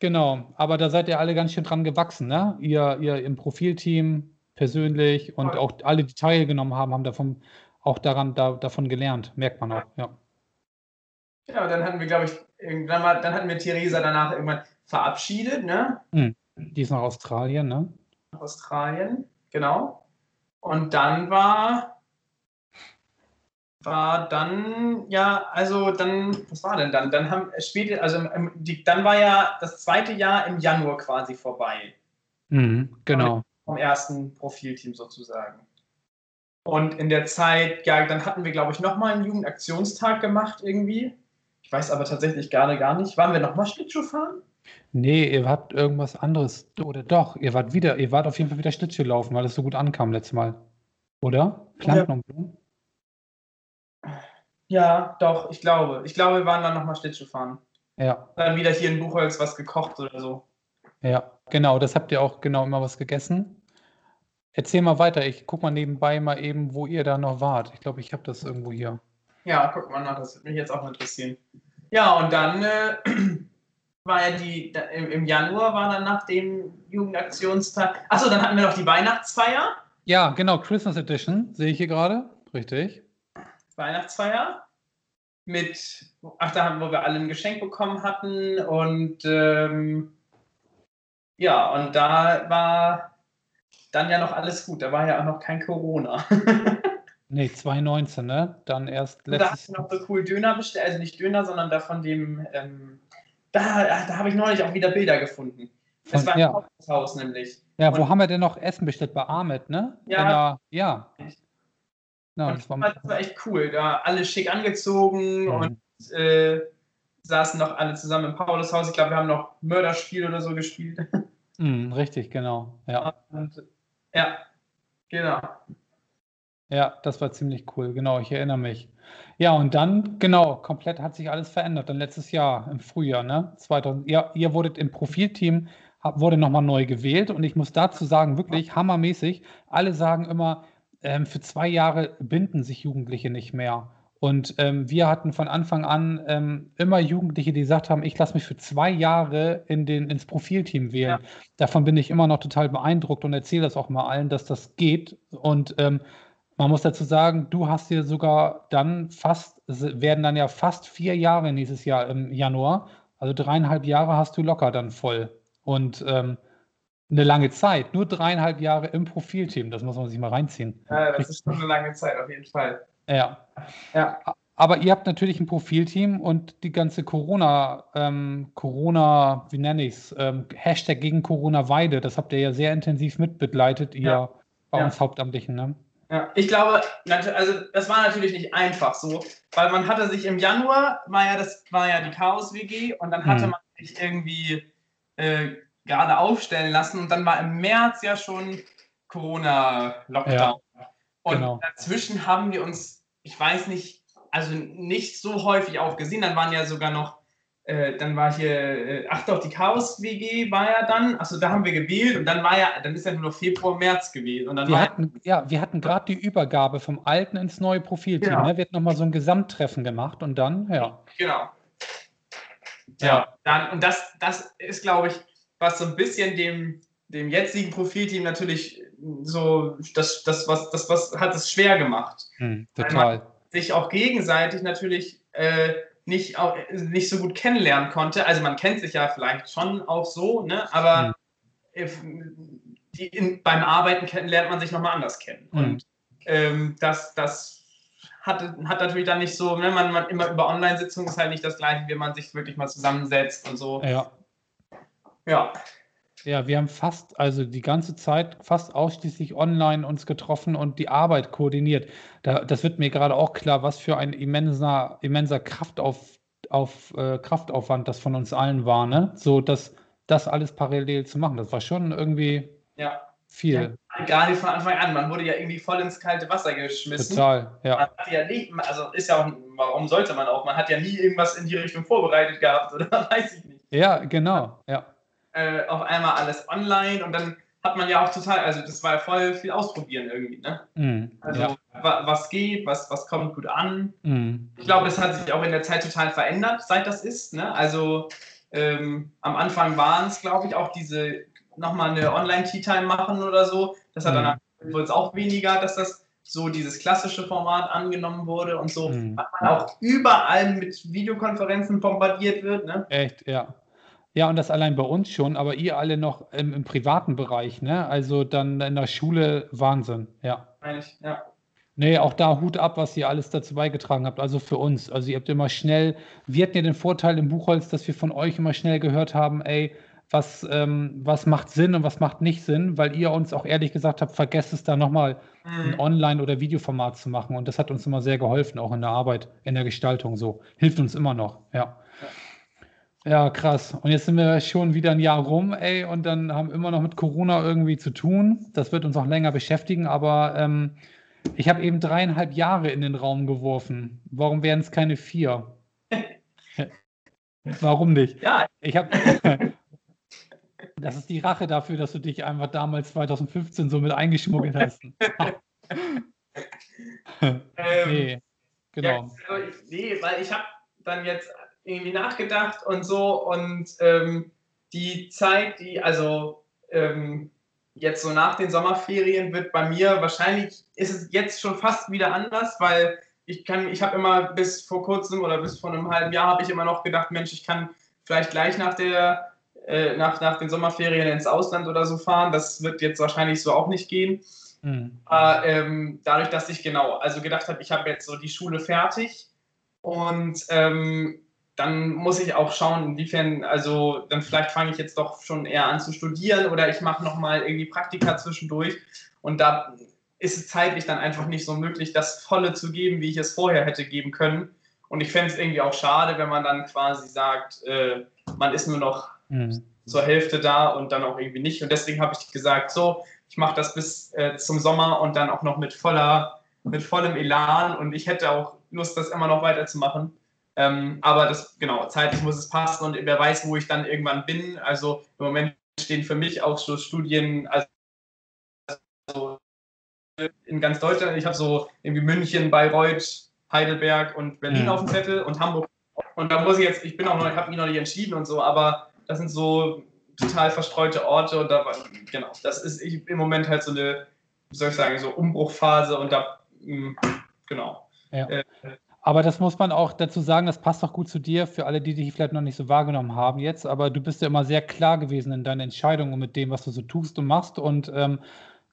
genau. Aber da seid ihr alle ganz schön dran gewachsen, ne? Ihr, ihr im Profilteam persönlich und auch alle, die teilgenommen haben, haben davon auch daran, da, davon gelernt. Merkt man auch, ja. ja und dann hatten wir, glaube ich, irgendwann mal, dann hatten wir Theresa danach irgendwann verabschiedet, ne? Die ist nach Australien, ne? Nach Australien, genau. Und dann war, war dann, ja, also dann, was war denn dann? Dann haben später, also im, die, dann war ja das zweite Jahr im Januar quasi vorbei. Mhm, genau. vom ersten Profilteam sozusagen. Und in der Zeit, ja, dann hatten wir, glaube ich, nochmal einen Jugendaktionstag gemacht irgendwie. Ich weiß aber tatsächlich gerade gar nicht. Waren wir nochmal Schlittschuh fahren? Nee, ihr habt irgendwas anderes. Oder doch, ihr wart wieder, ihr wart auf jeden Fall wieder Schlittschuh laufen, weil es so gut ankam letztes Mal. Oder? Planten und Blumen? Ja, doch, ich glaube. Ich glaube, wir waren dann nochmal Schlittschuh fahren. Ja, Dann wieder hier in Buchholz was gekocht oder so. ja, genau. Das habt ihr auch genau immer was gegessen. Erzähl mal weiter. Ich guck mal nebenbei mal eben, wo ihr da noch wart. Ich glaube, ich habe das irgendwo hier. Ja, guck mal nach, das würde mich jetzt auch interessieren. Ja, und dann äh, <clears throat> war ja die, da, im, im Januar war dann nach dem Jugendaktionstag. Achso, dann hatten wir noch die Weihnachtsfeier. Ja, genau, Christmas Edition, sehe ich hier gerade. Richtig. Weihnachtsfeier mit, ach, da haben, wo wir alle ein Geschenk bekommen hatten und ähm, ja, und da war dann ja noch alles gut. Da war ja auch noch kein Corona. <laughs> Nee, 2019, ne? Dann erst Und da letztes hast du noch so cool Döner bestellt, also nicht Döner, sondern da von dem, ähm, da, da habe ich neulich auch wieder Bilder gefunden. Das Von- war ja. ein Haus nämlich. Ja, wo Und- haben wir denn noch Essen bestellt? Bei Ahmed, ne? Ja. Der, ja. Ja, das war, das war echt cool. Da alle schick angezogen Mhm. und äh, saßen noch alle zusammen im Paulushaus. Ich glaube, wir haben noch Mörderspiel oder so gespielt. <laughs> Mhm, richtig, genau. Ja. Und, ja, genau. Ja, das war ziemlich cool, genau, ich erinnere mich. Ja, und dann, genau, komplett hat sich alles verändert. Dann letztes Jahr im Frühjahr, ne? 2000, ja, ihr wurdet im Profilteam, wurde nochmal neu gewählt und ich muss dazu sagen, wirklich hammermäßig, alle sagen immer, ähm, für zwei Jahre binden sich Jugendliche nicht mehr. Und ähm, wir hatten von Anfang an ähm, immer Jugendliche, die gesagt haben, ich lasse mich für zwei Jahre in den, ins Profilteam wählen. Davon bin ich immer noch total beeindruckt und erzähle das auch mal allen, dass das geht. Und ähm, man muss dazu sagen, du hast dir sogar dann fast, werden dann ja fast vier Jahre nächstes Jahr im Januar. Also dreieinhalb Jahre hast du locker dann voll. Und ähm, eine lange Zeit, nur dreieinhalb Jahre im Profilteam, das muss man sich mal reinziehen. Ja, das ist schon eine lange Zeit auf jeden Fall. Ja. Ja. Aber ihr habt natürlich ein Profilteam und die ganze Corona, ähm, Corona, wie nenne ich es, ähm, Hashtag gegen Corona-Weide, das habt ihr ja sehr intensiv mitbegleitet, ihr Ja. bei Ja. uns Hauptamtlichen, ne? Ja, ich glaube, also das war natürlich nicht einfach so, weil man hatte sich im Januar, war ja das war ja die Chaos-WG und dann hatte Mhm. man sich irgendwie äh, gerade aufstellen lassen und dann war im März ja schon Corona-Lockdown. und genau. dazwischen haben wir uns, ich weiß nicht, also nicht so häufig auch gesehen, dann waren ja sogar noch äh, dann war hier, äh, ach doch, die Chaos-WG war ja dann, also da haben wir gewählt und dann war ja, dann ist ja nur noch Februar, März gewesen. Und dann Wir hatten, ja, wir hatten gerade die Übergabe vom alten ins neue Profilteam. Genau. Ne? Wird nochmal so ein Gesamttreffen gemacht und dann, ja. Genau. Ja. Ja, dann, und das, das ist, glaube ich, was so ein bisschen dem, dem jetzigen Profilteam natürlich so, das, das, was, das, was hat es schwer gemacht. Hm, total. Sich auch gegenseitig natürlich äh, nicht, auch, nicht so gut kennenlernen konnte. Also man kennt sich ja vielleicht schon auch so, ne? aber die, in, beim Arbeiten kenn, lernt man sich nochmal anders kennen. Mhm. Und ähm, das, das hat, hat natürlich dann nicht so, ne, man, man immer über Online-Sitzungen ist halt nicht das gleiche, wie man sich wirklich mal zusammensetzt und so. Ja. Ja, Ja, wir haben fast, also die ganze Zeit fast ausschließlich online uns getroffen und die Arbeit koordiniert. Da, das wird mir gerade auch klar, was für ein immenser, immenser Kraftauf, auf, äh, Kraftaufwand das von uns allen war, ne? So, das, das alles parallel zu machen. Das war schon irgendwie ja. viel. Gar nicht von Anfang an. Man wurde ja irgendwie voll ins kalte Wasser geschmissen. Total, ja. Man hat ja nie, also ist ja auch, warum sollte man auch? Man hat ja nie irgendwas in die Richtung vorbereitet gehabt, <laughs> oder weiß ich nicht. Ja, genau, ja. Äh, auf einmal alles online und dann hat man ja auch total, also das war ja voll viel ausprobieren irgendwie, ne? Mhm, Also ja. wa was geht, was, was kommt gut an. Mhm. Ich glaube, das hat sich auch in der Zeit total verändert, seit das ist. Ne? Also ähm, am Anfang waren es, glaube ich, auch diese nochmal eine Online-Tea-Time machen oder so. Das hat Mhm. dann wurde es auch weniger, dass das so dieses klassische Format angenommen wurde und so, Mhm. man auch überall mit Videokonferenzen bombardiert wird. Ne? Echt, ja. Ja, und das allein bei uns schon, aber ihr alle noch im, im privaten Bereich, ne? Also dann in der Schule Wahnsinn, ja. Meine ich, ja. Nee, auch da Hut ab, was ihr alles dazu beigetragen habt. Also für uns. Also ihr habt immer schnell, wir hatten ja den Vorteil im Buchholz, dass wir von euch immer schnell gehört haben, ey, was, ähm, was macht Sinn und was macht nicht Sinn, weil ihr uns auch ehrlich gesagt habt, vergesst es da nochmal ein Mhm. Online- oder Videoformat zu machen. Und das hat uns immer sehr geholfen, auch in der Arbeit, in der Gestaltung so. Hilft uns immer noch, ja. Ja, krass. Und jetzt sind wir schon wieder ein Jahr rum, ey, und dann haben wir immer noch mit Corona irgendwie zu tun. Das wird uns auch länger beschäftigen, aber ähm, ich habe eben dreieinhalb Jahre in den Raum geworfen. Warum wären es keine vier? <laughs> Warum nicht? Ja, Ich habe. <laughs> Das ist die Rache dafür, dass du dich einfach damals 2015 so mit eingeschmuggelt hast. <laughs> ähm, nee, genau. Ja, also nee, weil ich habe dann jetzt irgendwie nachgedacht und so und ähm, die Zeit, die, also ähm, jetzt so nach den Sommerferien wird bei mir wahrscheinlich, ist es jetzt schon fast wieder anders, weil ich kann, ich habe immer bis vor kurzem oder bis vor einem halben Jahr habe ich immer noch gedacht, Mensch, ich kann vielleicht gleich nach der, äh, nach, nach den Sommerferien ins Ausland oder so fahren. Das wird jetzt wahrscheinlich so auch nicht gehen. Hm. Aber ähm, dadurch, dass ich genau, also gedacht habe, ich habe jetzt so die Schule fertig und ähm, dann muss ich auch schauen, inwiefern, also dann vielleicht fange ich jetzt doch schon eher an zu studieren oder ich mache nochmal irgendwie Praktika zwischendurch und da ist es zeitlich dann einfach nicht so möglich, das Volle zu geben, wie ich es vorher hätte geben können. Und ich fände es irgendwie auch schade, wenn man dann quasi sagt, äh, man ist nur noch Hm. zur Hälfte da und dann auch irgendwie nicht. Und deswegen habe ich gesagt, so, ich mache das bis äh, zum Sommer und dann auch noch mit voller, mit vollem Elan und ich hätte auch Lust, das immer noch weiterzumachen. Ähm, aber das, genau, zeitlich muss es passen und wer weiß, wo ich dann irgendwann bin. Also im Moment stehen für mich auch so Studien, also in ganz Deutschland. Ich habe so irgendwie München, Bayreuth, Heidelberg und Berlin Mhm. auf dem Zettel und Hamburg. Und da muss ich jetzt, ich bin auch noch, ich habe mich noch nicht entschieden und so, aber das sind so total verstreute Orte und da war, genau, das ist im Moment halt so eine, wie soll ich sagen, so Umbruchphase und da, mh, genau. Ja. Äh, Aber das muss man auch dazu sagen, das passt auch gut zu dir, für alle, die dich vielleicht noch nicht so wahrgenommen haben jetzt. Aber du bist ja immer sehr klar gewesen in deinen Entscheidungen und mit dem, was du so tust und machst. Und ähm,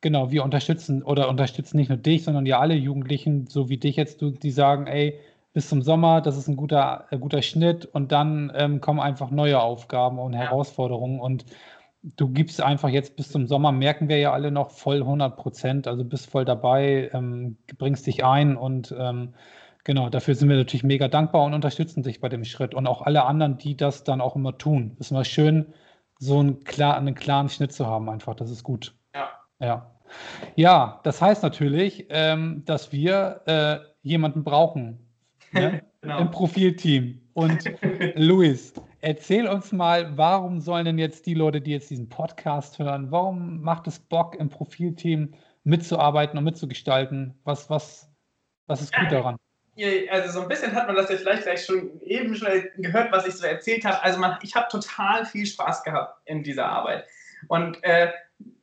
genau, wir unterstützen oder unterstützen nicht nur dich, sondern ja alle Jugendlichen, so wie dich jetzt, die sagen, ey, bis zum Sommer, das ist ein guter, ein guter Schnitt und dann ähm, kommen einfach neue Aufgaben und Herausforderungen und du gibst einfach jetzt bis zum Sommer, merken wir ja alle noch, voll 100 Prozent, also bist voll dabei, ähm, bringst dich ein und ähm, genau, dafür sind wir natürlich mega dankbar und unterstützen dich bei dem Schritt und auch alle anderen, die das dann auch immer tun. ist immer schön, so einen, klar, einen klaren Schnitt zu haben einfach, das ist gut. Ja. Ja. Ja, das heißt natürlich, ähm, dass wir äh, jemanden brauchen ne? <laughs> Genau. im Profilteam. Und <laughs> Luis, erzähl uns mal, warum sollen denn jetzt die Leute, die jetzt diesen Podcast hören, warum macht es Bock, im Profilteam mitzuarbeiten und mitzugestalten? Was, was, was ist gut daran? Also so ein bisschen hat man das ja vielleicht gleich schon eben schon gehört, was ich so erzählt habe. Also man, ich habe total viel Spaß gehabt in dieser Arbeit. Und äh,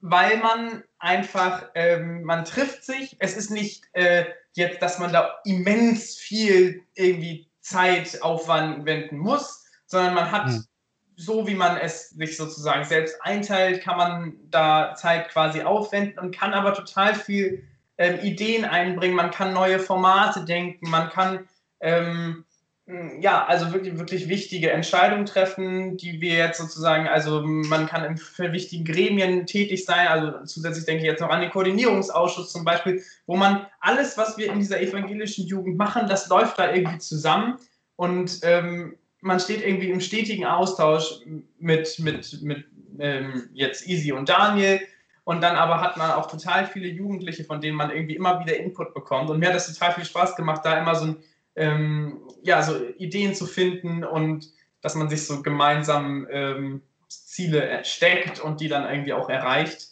weil man einfach, ähm, man trifft sich, es ist nicht äh, jetzt, dass man da immens viel irgendwie Zeit aufwenden muss, sondern man hat, mhm. so wie man es sich sozusagen selbst einteilt, kann man da Zeit quasi aufwenden und kann aber total viel ähm, Ideen einbringen, man kann neue Formate denken, man kann ähm, ja, also wirklich, wirklich wichtige Entscheidungen treffen, die wir jetzt sozusagen, also man kann in wichtigen Gremien tätig sein, also zusätzlich denke ich jetzt noch an den Koordinierungsausschuss zum Beispiel, wo man alles, was wir in dieser evangelischen Jugend machen, das läuft da irgendwie zusammen. Und ähm, man steht irgendwie im stetigen Austausch mit, mit, mit ähm, jetzt Easy und Daniel und dann aber hat man auch total viele Jugendliche, von denen man irgendwie immer wieder Input bekommt. Und mir hat das total viel Spaß gemacht, da immer so, ein, ähm, ja, so Ideen zu finden und dass man sich so gemeinsam ähm, Ziele steckt und die dann irgendwie auch erreicht.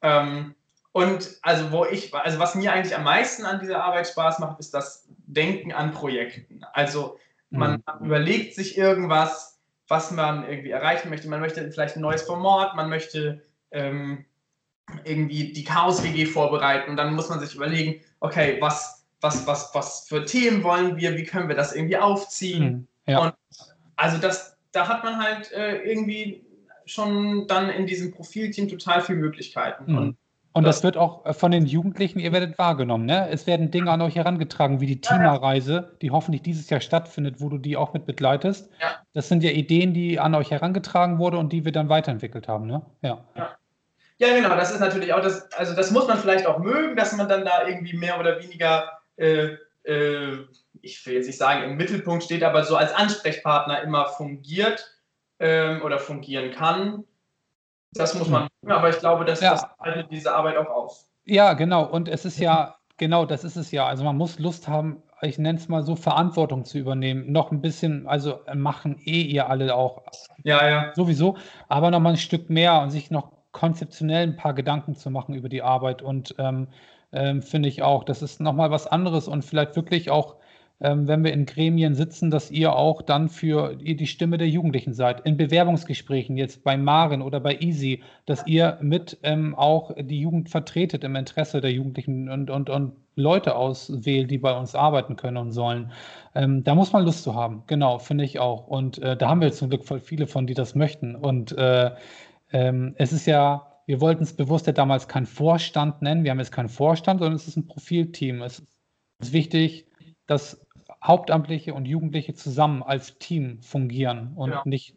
Ähm, und also wo ich, also was mir eigentlich am meisten an dieser Arbeit Spaß macht, ist das Denken an Projekten. Also man mhm. überlegt sich irgendwas, was man irgendwie erreichen möchte. Man möchte vielleicht ein neues Format, man möchte ähm, irgendwie die Chaos-WG vorbereiten und dann muss man sich überlegen, okay, was, was, was, was für Themen wollen wir, wie können wir das irgendwie aufziehen? Mhm, ja. Und also das, da hat man halt äh, irgendwie schon dann in diesem Profilteam total viele Möglichkeiten. Mhm. Und, und das, das, wird auch äh, von den Jugendlichen, ihr werdet wahrgenommen, ne? Es werden Dinge an euch herangetragen, wie die Teamerreise, die hoffentlich dieses Jahr stattfindet, wo du die auch mit begleitest. Ja. Das sind ja Ideen, die an euch herangetragen wurden und die wir dann weiterentwickelt haben, ne? Ja. ja. Ja, genau, das ist natürlich auch das, also das muss man vielleicht auch mögen, dass man dann da irgendwie mehr oder weniger, äh, äh, ich will jetzt nicht sagen im Mittelpunkt steht, aber so als Ansprechpartner immer fungiert ähm, oder fungieren kann. Das muss man, mögen, aber ich glaube, dass ja. das zeichnet diese Arbeit auch aus. Ja, genau, und es ist ja, genau, das ist es ja. Also man muss Lust haben, ich nenne es mal so, Verantwortung zu übernehmen. Noch ein bisschen, also machen eh ihr alle auch. Ja, ja. Sowieso, aber noch mal ein Stück mehr und sich noch konzeptionell ein paar Gedanken zu machen über die Arbeit. Und ähm, ähm, finde ich auch, das ist nochmal was anderes und vielleicht wirklich auch, ähm, wenn wir in Gremien sitzen, dass ihr auch dann für die Stimme der Jugendlichen seid. In Bewerbungsgesprächen, jetzt bei Maren oder bei Easy, dass ihr mit ähm, auch die Jugend vertretet im Interesse der Jugendlichen und, und, und Leute auswählt, die bei uns arbeiten können und sollen. Ähm, da muss man Lust zu haben, genau, finde ich auch. Und äh, da haben wir zum Glück voll viele von, die das möchten. Und äh, ähm, es ist ja, wir wollten es bewusst ja damals keinen Vorstand nennen. Wir haben jetzt keinen Vorstand, sondern es ist ein Profilteam. Es ist wichtig, dass Hauptamtliche und Jugendliche zusammen als Team fungieren und ja. nicht,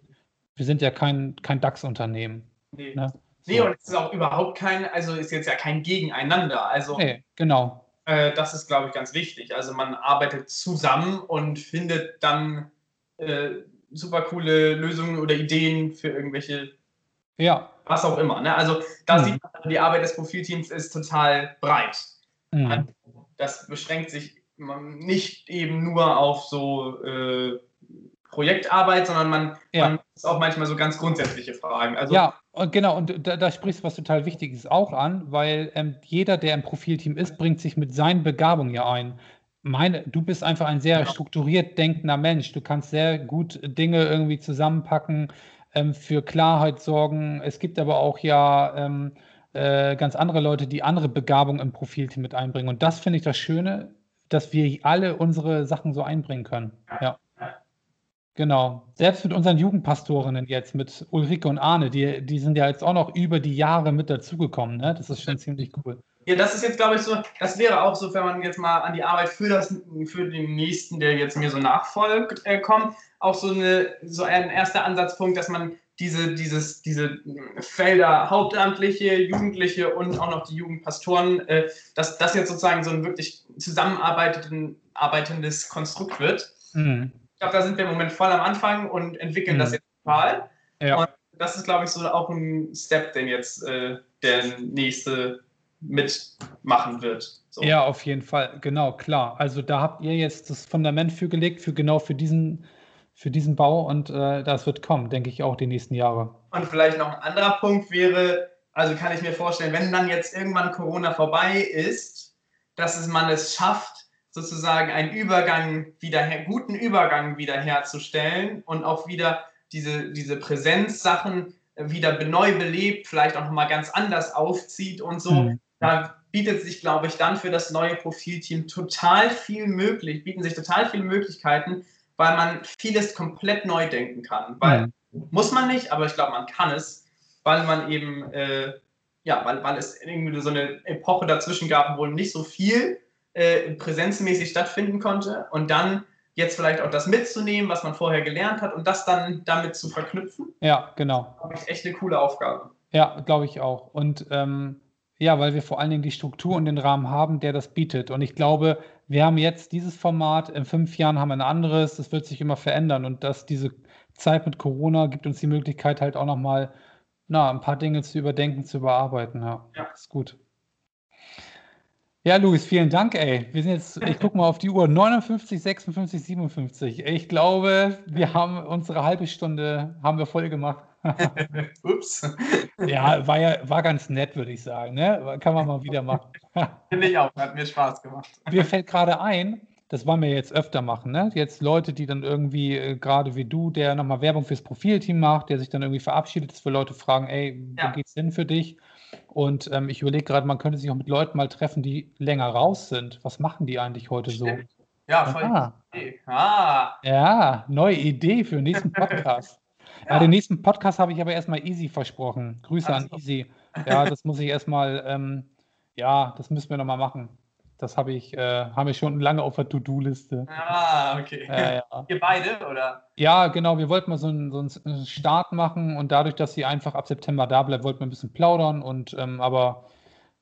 wir sind ja kein, kein DAX-Unternehmen. Nee. Ne? Nee, so. und es ist auch überhaupt kein, also ist jetzt ja kein Gegeneinander. Also, nee, genau. Äh, das ist, glaube ich, ganz wichtig. Also man arbeitet zusammen und findet dann äh, super coole Lösungen oder Ideen für irgendwelche ja. Was auch immer. Ne? Also da mhm. sieht man, die Arbeit des Profilteams ist total breit. Mhm. Das beschränkt sich nicht eben nur auf so äh, Projektarbeit, sondern man, ja. man ist auch manchmal so ganz grundsätzliche Fragen. Also, ja, und genau, und da, da sprichst du was total Wichtiges auch an, weil ähm, jeder, der im Profilteam ist, bringt sich mit seinen Begabungen ja ein. Meine, du bist einfach ein sehr genau. strukturiert denkender Mensch. Du kannst sehr gut Dinge irgendwie zusammenpacken, ähm, für Klarheit sorgen. Es gibt aber auch ja ähm, äh, ganz andere Leute, die andere Begabungen im Profilteam mit einbringen. Und das finde ich das Schöne, dass wir alle unsere Sachen so einbringen können. Ja. Genau. Selbst mit unseren Jugendpastorinnen jetzt, mit Ulrike und Arne, die, die sind ja jetzt auch noch über die Jahre mit dazugekommen. Ne? Das ist schon ziemlich cool. Ja, das ist jetzt, glaube ich, so, das wäre auch so, wenn man jetzt mal an die Arbeit für, das, für den nächsten, der jetzt mir so nachfolgt, äh, kommt, auch so, eine, so ein erster Ansatzpunkt, dass man diese, dieses, diese Felder Hauptamtliche, Jugendliche und auch noch die Jugendpastoren, äh, dass das jetzt sozusagen so ein wirklich zusammenarbeitendes Konstrukt wird. Mhm. Ich glaube, da sind wir im Moment voll am Anfang und entwickeln mhm. das jetzt total. Ja. Und das ist, glaube ich, so auch ein Step, den jetzt äh, der nächste mitmachen wird. So. Ja, auf jeden Fall, genau, klar. Also da habt ihr jetzt das Fundament für gelegt, für genau für diesen, für diesen Bau und äh, das wird kommen, denke ich auch die nächsten Jahre. Und vielleicht noch ein anderer Punkt wäre, also kann ich mir vorstellen, wenn dann jetzt irgendwann Corona vorbei ist, dass es man es schafft, sozusagen einen Übergang wieder, guten Übergang wiederherzustellen und auch wieder diese, diese Präsenzsachen wieder neu belebt, vielleicht auch nochmal ganz anders aufzieht und so. Mhm. Da bietet sich, glaube ich, dann für das neue Profilteam total viel möglich, bieten sich total viele Möglichkeiten, weil man vieles komplett neu denken kann. Weil mhm. muss man nicht, aber ich glaube, man kann es, weil man eben, äh, ja, weil, weil es irgendwie so eine Epoche dazwischen gab, wo nicht so viel äh, präsenzmäßig stattfinden konnte und dann jetzt vielleicht auch das mitzunehmen, was man vorher gelernt hat und das dann damit zu verknüpfen. Ja, genau. Das ist echt eine coole Aufgabe. Ja, glaube ich auch. Und ähm, ja, weil wir vor allen Dingen die Struktur und den Rahmen haben, der das bietet. Und ich glaube, wir haben jetzt dieses Format, in fünf Jahren haben wir ein anderes, das wird sich immer verändern und dass diese Zeit mit Corona gibt uns die Möglichkeit halt auch nochmal na, ein paar Dinge zu überdenken, zu überarbeiten. Ja, ja. ist gut. Ja, Luis, vielen Dank, ey. Wir sind jetzt, ich gucke mal auf die Uhr, 59, 56, 57. Ich glaube, wir haben unsere halbe Stunde haben wir voll gemacht. <laughs> Ups. Ja, war ja war ganz nett, würde ich sagen. Ne? Kann man mal wieder machen. <laughs> Finde ich auch, hat mir Spaß gemacht. Mir fällt gerade ein, das wollen wir jetzt öfter machen. Ne? Jetzt Leute, die dann irgendwie, äh, gerade wie du, der nochmal Werbung fürs Profilteam macht, der sich dann irgendwie verabschiedet, dass wir Leute fragen, ey, ja. wo geht's hin für dich? Und ähm, ich überlege gerade, man könnte sich auch mit Leuten mal treffen, die länger raus sind. Was machen die eigentlich heute so? Ja, voll ah. Ah. Ja, neue Idee für den nächsten Podcast. Ja. ja. den nächsten Podcast habe ich aber erstmal Easy versprochen. Grüße also. an Easy. <laughs> Ja, das muss ich erstmal, ähm, ja, das müssen wir nochmal machen. Das habe ich, äh, haben wir schon lange auf der To-Do-Liste. Ah, okay. Äh, ja. <laughs> Ihr beide, oder? Ja, genau. Wir wollten mal so einen, so einen Start machen und dadurch, dass sie einfach ab September da bleibt, wollten wir ein bisschen plaudern und ähm, aber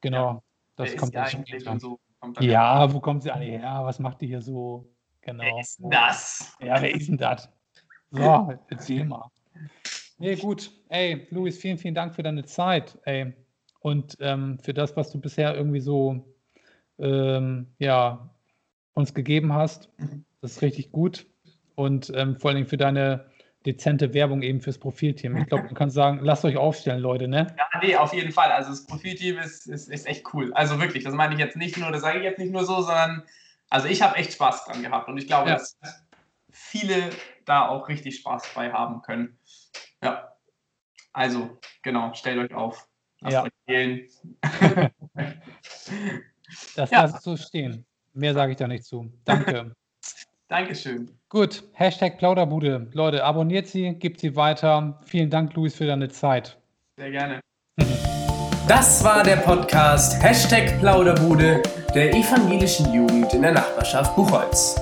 genau, ja. das Wer kommt ist eigentlich und so. ja, wo kommt sie eigentlich her? Was macht die hier so? Genau. Wer ist denn das? Ja, wer ist denn das? So, erzähl mal. Nee, gut. Ey, Luis, vielen, vielen Dank für deine Zeit, ey. Und ähm, für das, was du bisher irgendwie so ähm, ja, uns gegeben hast. Das ist richtig gut. Und ähm, vor allen Dingen für deine dezente Werbung eben fürs Profilteam. Ich glaube, man kann sagen, lasst euch aufstellen, Leute, ne? Ja, nee, auf jeden Fall. Also das Profilteam ist, ist, ist echt cool. Also wirklich, das meine ich jetzt nicht nur, das sage ich jetzt nicht nur so, sondern also ich habe echt Spaß dran gehabt und ich glaube, ja. dass viele da auch richtig Spaß bei haben können. Ja. Also, genau, stellt euch auf. Lasst ja. euch wählen. <laughs> Das ja. lasse so stehen. Mehr sage ich da nicht zu. Danke. <laughs> Dankeschön. Gut, Hashtag Plauderbude. Leute, abonniert sie, gebt sie weiter. Vielen Dank, Luis, für deine Zeit. Sehr gerne. <laughs> Das war der Podcast Hashtag Plauderbude der evangelischen Jugend in der Nachbarschaft Buchholz.